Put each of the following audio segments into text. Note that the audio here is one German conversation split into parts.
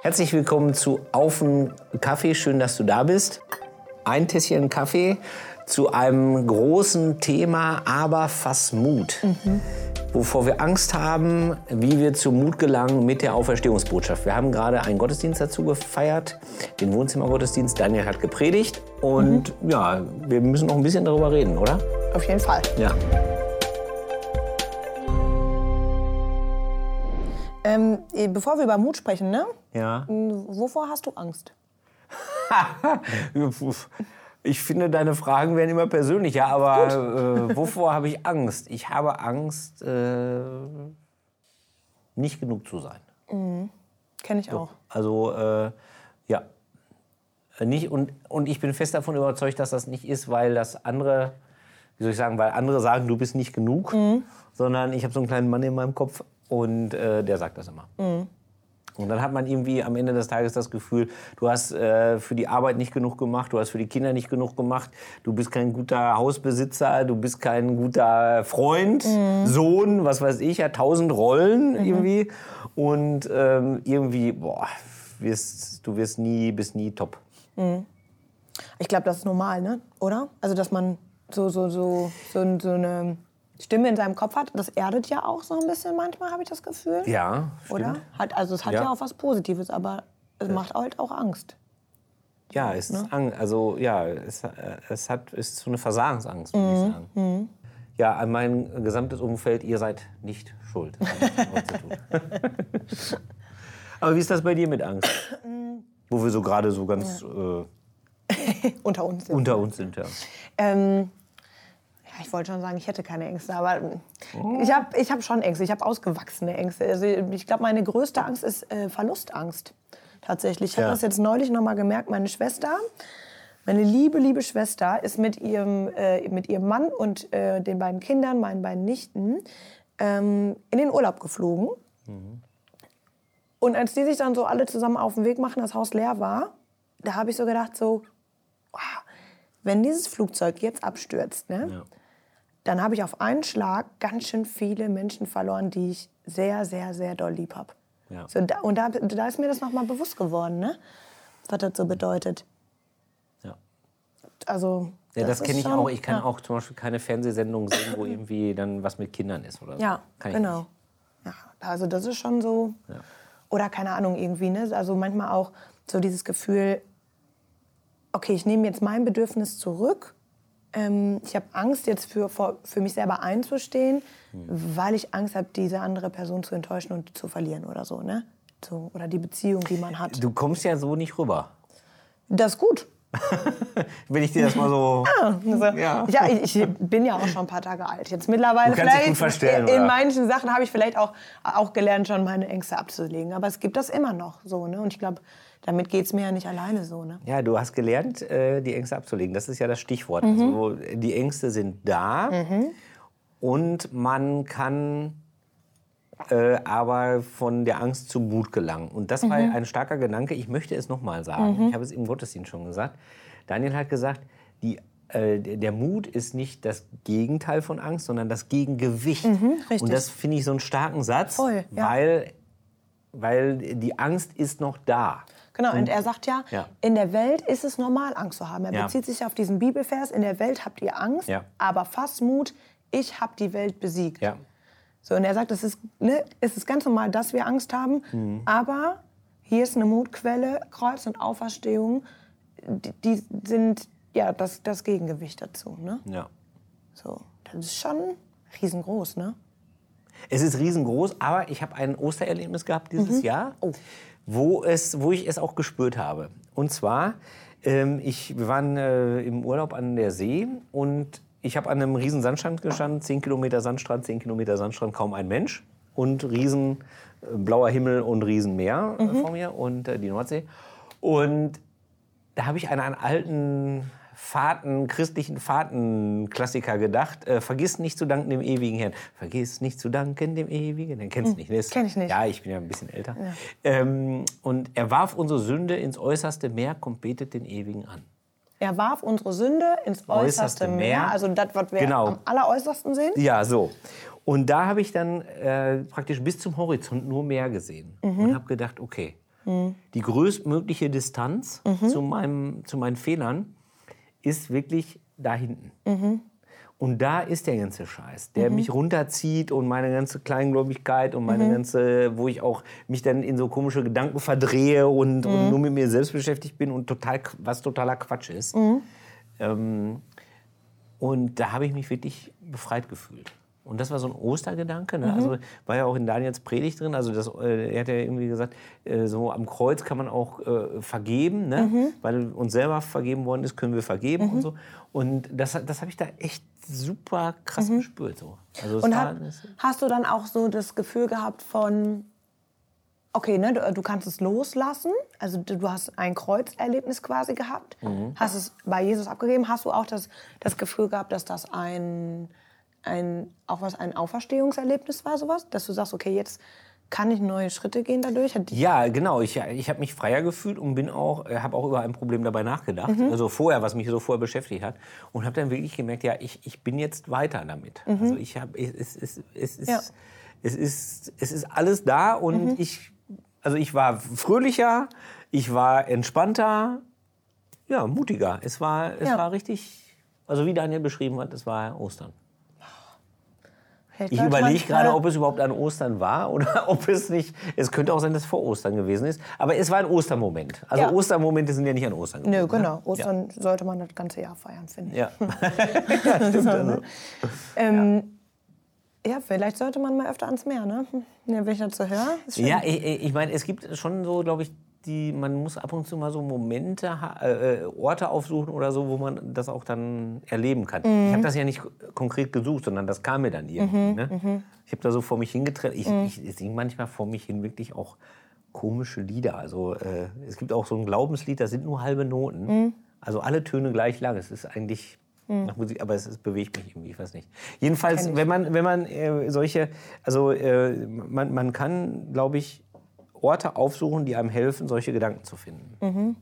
Herzlich willkommen zu Auf den Kaffee. Schön, dass du da bist. Ein Tässchen Kaffee zu einem großen Thema, aber fast Mut. Wovor wir Angst haben, wie wir zu Mut gelangen mit der Auferstehungsbotschaft. Wir haben gerade einen Gottesdienst dazu gefeiert, den Wohnzimmergottesdienst. Daniel hat gepredigt und ja, wir müssen noch ein bisschen darüber reden, oder? Auf jeden Fall. Ja. Ähm, eh, bevor wir über Mut sprechen, ne? Ja. Wovor hast du Angst? Ich finde, deine Fragen werden immer persönlicher, aber äh, wovor habe ich Angst? Ich habe Angst, äh, nicht genug zu sein. Kenne ich auch. Also, äh, ja. Nicht, und, und ich bin fest davon überzeugt, dass das nicht ist, weil das andere, wie soll ich sagen, weil andere sagen, du bist nicht genug, sondern ich habe so einen kleinen Mann in meinem Kopf und äh, der sagt das immer. Und dann hat man irgendwie am Ende des Tages das Gefühl, du hast äh, für die Arbeit nicht genug gemacht, du hast für die Kinder nicht genug gemacht, du bist kein guter Hausbesitzer, du bist kein guter Freund, Sohn, was weiß ich, ja, tausend Rollen irgendwie. Und ähm, irgendwie, boah, wirst, du wirst nie, bist nie top. Ich glaube, das ist normal, ne? Oder? Also, dass man so, so, so, so, so eine Stimme in seinem Kopf hat. Das erdet ja auch so ein bisschen manchmal, habe ich das Gefühl. Ja, stimmt. Oder? Hat, also, es hat Ja. ja, auch was Positives, aber es macht halt auch Angst. Ja, es ist Angst. Also ja, es, äh, es hat ist so eine Versagensangst, würde ich sagen. Ja, an mein gesamtes Umfeld, ihr seid nicht schuld. Aber wie ist das bei dir mit Angst? Wo wir so gerade so ganz äh, Unter uns. jetzt. unter uns sind, ja. Ähm, ja, ich wollte schon sagen, ich hätte keine Ängste, aber ähm, ich habe ich hab schon Ängste. Ich habe ausgewachsene Ängste. Also ich glaube, meine größte Angst ist äh, Verlustangst. Tatsächlich. Ich habe Ja. das jetzt neulich noch mal gemerkt. Meine Schwester, meine liebe, liebe Schwester, ist mit ihrem, äh, mit ihrem Mann und äh, den beiden Kindern, meinen beiden Nichten, ähm, in den Urlaub geflogen. Und als die sich dann so alle zusammen auf den Weg machen, das Haus leer war, da habe ich so gedacht, so, wow, wenn dieses Flugzeug jetzt abstürzt, ne, Ja. Dann habe ich auf einen Schlag ganz schön viele Menschen verloren, die ich sehr, sehr, sehr doll lieb habe. Ja. So, da, und da, da ist mir das nochmal bewusst geworden, ne? was das so bedeutet. ja. Also, Ja, das, ist kenne ich schon- auch. Ich kann ja. auch zum Beispiel keine Fernsehsendung sehen, wo irgendwie dann was mit Kindern ist oder so. Ja, kann ich genau. Nicht. Ja, also das ist schon so. Ja. Oder keine Ahnung, irgendwie, ne? Also manchmal auch so dieses Gefühl, okay, ich nehme jetzt mein Bedürfnis zurück. Ähm, ich habe Angst, jetzt für, für mich selber einzustehen, Hm. weil ich Angst habe, diese andere Person zu enttäuschen und zu verlieren oder so, ne? So, oder die Beziehung, die man hat. Du kommst ja so nicht rüber. Das ist gut. Wenn ich dir das mal so. Also, Ja. ja. ich, ich bin ja auch schon ein paar Tage alt. Jetzt mittlerweile vielleicht in oder? manchen Sachen habe ich vielleicht auch, auch gelernt, schon meine Ängste abzulegen. Aber es gibt das immer noch so. Ne? Und ich glaube, damit geht es mir ja nicht alleine so. Ne? Ja, du hast gelernt, äh, die Ängste abzulegen. Das ist ja das Stichwort. Mhm. Also, die Ängste sind da und man kann äh, aber von der Angst zum Mut gelangen. Und das Mhm. war ein starker Gedanke. Ich möchte es nochmal sagen. Ich habe es im Gottesdienst schon gesagt. Daniel hat gesagt, die, äh, der Mut ist nicht das Gegenteil von Angst, sondern das Gegengewicht. Mhm, richtig. Und das finde ich so einen starken Satz, Voll, ja. weil, weil die Angst ist noch da. Genau, und er sagt ja, Ja. in der Welt ist es normal, Angst zu haben. Er Ja. bezieht sich auf diesen Bibelvers, in der Welt habt ihr Angst, Ja. aber fasst Mut, ich habe die Welt besiegt. Ja. So, und er sagt, es ist, ne, es ist ganz normal, dass wir Angst haben, Mhm. aber hier ist eine Mutquelle, Kreuz und Auferstehung, die, die sind ja das, das Gegengewicht dazu. Ne? ja. So, das ist schon riesengroß, ne? Es ist riesengroß, aber ich habe ein Ostererlebnis gehabt dieses Jahr, wo, es, wo ich es auch gespürt habe. Und zwar, ähm, ich, wir waren äh, im Urlaub an der See und ich habe an einem riesen Sandstrand gestanden, 10 Kilometer Sandstrand, 10 Kilometer Sandstrand, kaum ein Mensch und riesen äh, blauer Himmel und Riesenmeer äh, vor mir und äh, die Nordsee. Und da habe ich an einen alten Fahrten, christlichen Fahrtenklassiker gedacht. Äh, vergiss nicht zu danken dem ewigen Herrn. Vergiss nicht zu danken dem ewigen Herrn. Kennst du nicht? Ne? Kenn ich nicht. Ja, ich bin ja ein bisschen älter. Ähm, und er warf unsere Sünde ins äußerste Meer, kommt betet den ewigen an. Er warf unsere Sünde ins äußerste, Äußerste Meer. Meer. also das, was wir Genau. am alleräußersten sehen. Ja, so. Und da habe ich dann äh, praktisch bis zum Horizont nur Meer gesehen. Und habe gedacht, okay, Die größtmögliche Distanz zu, meinem, zu meinen Fehlern ist wirklich da hinten. Und da ist der ganze Scheiß, der mich runterzieht und meine ganze Kleingläubigkeit und meine ganze, wo ich auch mich dann in so komische Gedanken verdrehe und, und nur mit mir selbst beschäftigt bin und total, was totaler Quatsch ist. Ähm, und da habe ich mich wirklich befreit gefühlt. Und das war so ein Ostergedanke. Ne? Also war ja auch in Daniels Predigt drin. Also das, äh, er hat ja irgendwie gesagt, äh, so am Kreuz kann man auch äh, vergeben, ne? weil uns selber vergeben worden ist, können wir vergeben und so. Und das, das habe ich da echt super krass gespürt. So. Also Und hat, hast du dann auch so das Gefühl gehabt von, okay, ne, du, du kannst es loslassen, also du, du hast ein Kreuzerlebnis quasi gehabt, Mhm. hast es bei Jesus abgegeben, hast du auch das, das Gefühl gehabt, dass das ein, ein, auch was, ein Auferstehungserlebnis war, sowas? Dass du sagst, okay, jetzt kann ich neue Schritte gehen dadurch? Ja, genau. Ich, ich habe mich freier gefühlt und bin auch, äh, habe auch über ein Problem dabei nachgedacht. Also vorher, was mich so vorher beschäftigt hat. Und habe dann wirklich gemerkt, ja, ich, ich bin jetzt weiter damit. Also ich habe, es, es, es, ist, Ja. es, ist, es ist alles da und ich, also ich war fröhlicher, ich war entspannter, ja, mutiger. Es war, es Ja. war richtig, also wie Daniel beschrieben hat, es war Ostern. Hält Ich überlege gerade, ob es überhaupt an Ostern war oder ob es nicht. Es könnte auch sein, dass es vor Ostern gewesen ist. Aber es war ein Ostermoment. Also Ja. Ostermomente sind ja nicht an Ostern gewesen. Nö, genau. Ne? Ostern sollte man das ganze Jahr feiern, finde ich. Ja. ja, stimmt. Also. Ja, vielleicht sollte man mal öfter ans Meer, ne? Ja, wenn ich so höre. Ja, ich, ich meine, es gibt schon so, glaube ich, die, man muss ab und zu mal so Momente, ha- äh, Orte aufsuchen oder so, wo man das auch dann erleben kann. Ich habe das ja nicht konkret gesucht, sondern das kam mir dann irgendwie. Ne? Ich habe da so vor mich hingetrennt. Ich, ich singe manchmal vor mich hin wirklich auch komische Lieder. Also äh, es gibt auch so ein Glaubenslied, das sind nur halbe Noten. Also alle Töne gleich lang. Es ist eigentlich nach Musik, aber es, es bewegt mich irgendwie, ich weiß nicht. Jedenfalls, wenn man, wenn man äh, solche, also äh, man, man kann, glaube ich, Orte aufsuchen, die einem helfen, solche Gedanken zu finden.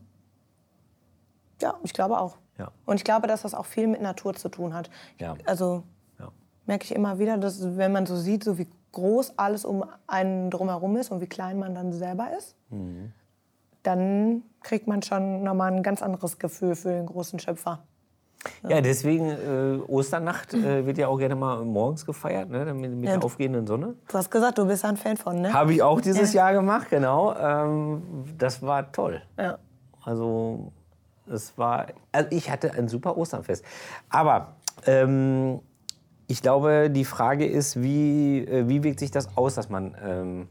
Ja, ich glaube auch. Ja. Und ich glaube, dass das auch viel mit Natur zu tun hat. Ja. Also Ja. merke ich immer wieder, dass wenn man so sieht, so wie groß alles um einen drumherum ist und wie klein man dann selber ist, Mhm. dann kriegt man schon nochmal ein ganz anderes Gefühl für den großen Schöpfer. Ja, deswegen äh, Osternacht äh, wird ja auch gerne mal morgens gefeiert, ne, mit, mit der aufgehenden Sonne. Du hast gesagt, du bist ein Fan von, ne? Habe ich auch dieses Jahr gemacht, genau. Ähm, das war toll. Ja. Also es war, also ich hatte ein super Osternfest. Aber ähm, ich glaube, die Frage ist, wie, äh, wie wirkt sich das aus, dass man, ähm,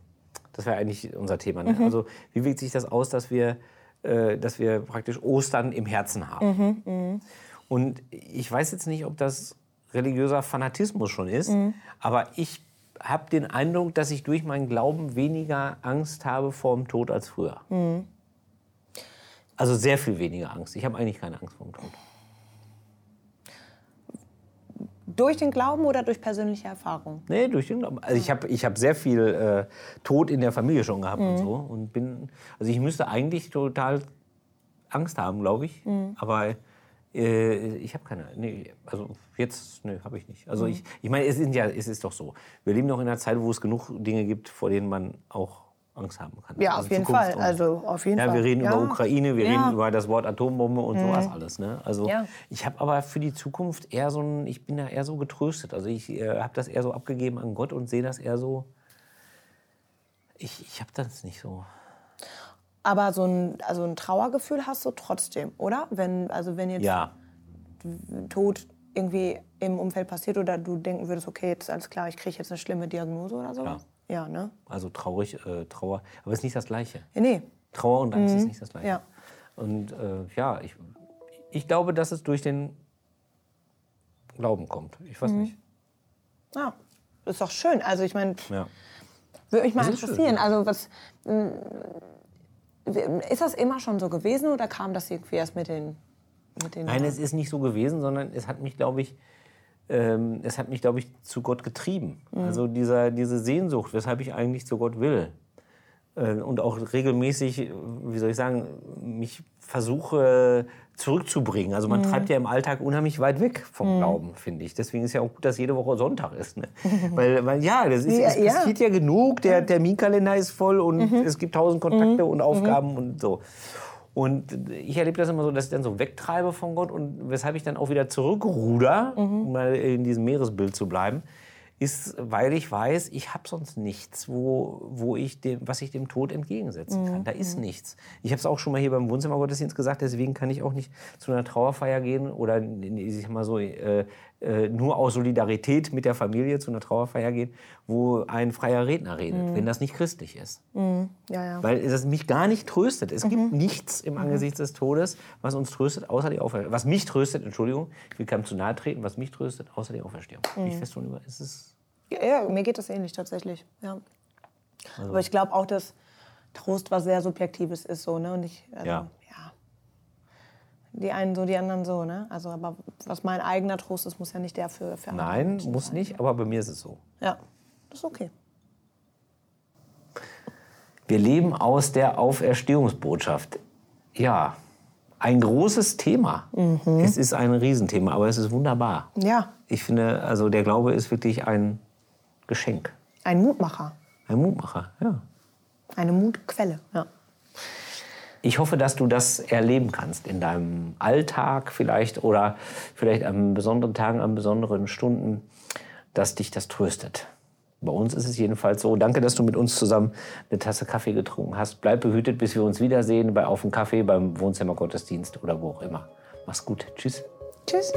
das wäre eigentlich unser Thema, ne? also wie wirkt sich das aus, dass wir, äh, dass wir praktisch Ostern im Herzen haben. Und ich weiß jetzt nicht, ob das religiöser Fanatismus schon ist, aber ich habe den Eindruck, dass ich durch meinen Glauben weniger Angst habe vor dem Tod als früher. Also sehr viel weniger Angst. Ich habe eigentlich keine Angst vor dem Tod. Durch den Glauben oder durch persönliche Erfahrung? Nee, durch den Glauben. Also ich habe ich hab sehr viel äh, Tod in der Familie schon gehabt und so. Und bin, also ich müsste eigentlich total Angst haben, glaube ich. Aber äh, ich habe keine. Nee, also jetzt, nee, habe ich nicht. Also ich, ich meine, es, ja, es ist doch so. Wir leben noch in einer Zeit, wo es genug Dinge gibt, vor denen man auch Angst haben kann. Ja, Also auf jeden Zukunft Fall. Also auf jeden Ja, Fall. wir reden ja. über Ukraine, wir Ja. Mhm. reden über das Wort Atombombe und sowas alles. Ne? Also ich habe aber für die Zukunft eher so ein, ich bin da eher so getröstet. Also ich äh, habe das eher so abgegeben an Gott und sehe das eher so. Ich, ich habe das nicht so. Aber so ein, also ein Trauergefühl hast du trotzdem, oder? Wenn, also wenn jetzt Ja, Tod irgendwie im Umfeld passiert oder du denken würdest, okay, jetzt alles klar, ich kriege jetzt eine schlimme Diagnose oder sowas? Ja, ne? also traurig, äh, Trauer, aber es ist nicht das Gleiche. Ja, nee. Trauer und Angst ist nicht das Gleiche. Mhm. Ja. Und äh, ja, ich, ich glaube, dass es durch den Glauben kommt. Ich Mhm. weiß nicht. Ja, ist doch schön. Also ich meine, Ja. würde mich mal ist schön, interessieren. ja. Also was mm, ist das immer schon so gewesen oder kam das irgendwie erst mit den mit den Nein, es ist nicht so gewesen, sondern es hat mich, glaube ich, ähm, es hat mich, glaube ich, zu Gott getrieben. Also dieser, diese Sehnsucht, weshalb ich eigentlich zu Gott will. Äh, und auch regelmäßig, wie soll ich sagen, mich versuche zurückzubringen. Also man treibt ja im Alltag unheimlich weit weg vom Glauben, finde ich. Deswegen ist ja auch gut, dass jede Woche Sonntag ist. Ne? weil, weil ja, das ist, Ja, es passiert ja genug. Der Terminkalender ist voll und es gibt tausend Kontakte und Aufgaben und so. Und ich erlebe das immer so, dass ich dann so wegtreibe von Gott und weshalb ich dann auch wieder zurückruder, um mal in diesem Meeresbild zu bleiben, ist, weil ich weiß, ich habe sonst nichts, wo, wo ich dem, was ich dem Tod entgegensetzen kann. Da ist nichts. Ich habe es auch schon mal hier beim Wohnzimmergottesdienst gesagt, deswegen kann ich auch nicht zu einer Trauerfeier gehen oder ich sag mal so, äh, nur aus Solidarität mit der Familie zu einer Trauerfeier gehen, wo ein freier Redner redet, wenn das nicht christlich ist. Ja, ja. Weil es mich gar nicht tröstet. Es gibt nichts im Angesicht des Todes, was uns tröstet, außer die Auferstehung. Was mich tröstet, Entschuldigung, ich will keinem zu nahe treten, was mich tröstet, außer die Auferstehung. Bin Ich fest über, es ist Ja, ja, mir geht das ähnlich tatsächlich. Ja. Aber ich glaube auch, dass Trost was sehr Subjektives ist. So, ne? Und ich, also, Ja. ja. Die einen so, die anderen so. Ne? Also, aber was mein eigener Trost ist, muss ja nicht der für, für andere Nein, Menschen muss sein. nicht, aber bei mir ist es so. Ja, das ist okay. Wir leben aus der Auferstehungsbotschaft. Ja, ein großes Thema. Es ist ein Riesenthema, aber es ist wunderbar. Ja, Ich finde, also der Glaube ist wirklich ein Geschenk, ein Mutmacher. ein Mutmacher. Ja. Eine Mutquelle. Ja. Ich hoffe, dass du das erleben kannst in deinem Alltag vielleicht oder vielleicht an besonderen Tagen, an besonderen Stunden, dass dich das tröstet. Bei uns ist es jedenfalls so. Danke, dass du mit uns zusammen eine Tasse Kaffee getrunken hast. Bleib behütet, bis wir uns wiedersehen bei Auf dem Kaffee, beim Wohnzimmergottesdienst oder wo auch immer. Mach's gut. Tschüss. Tschüss.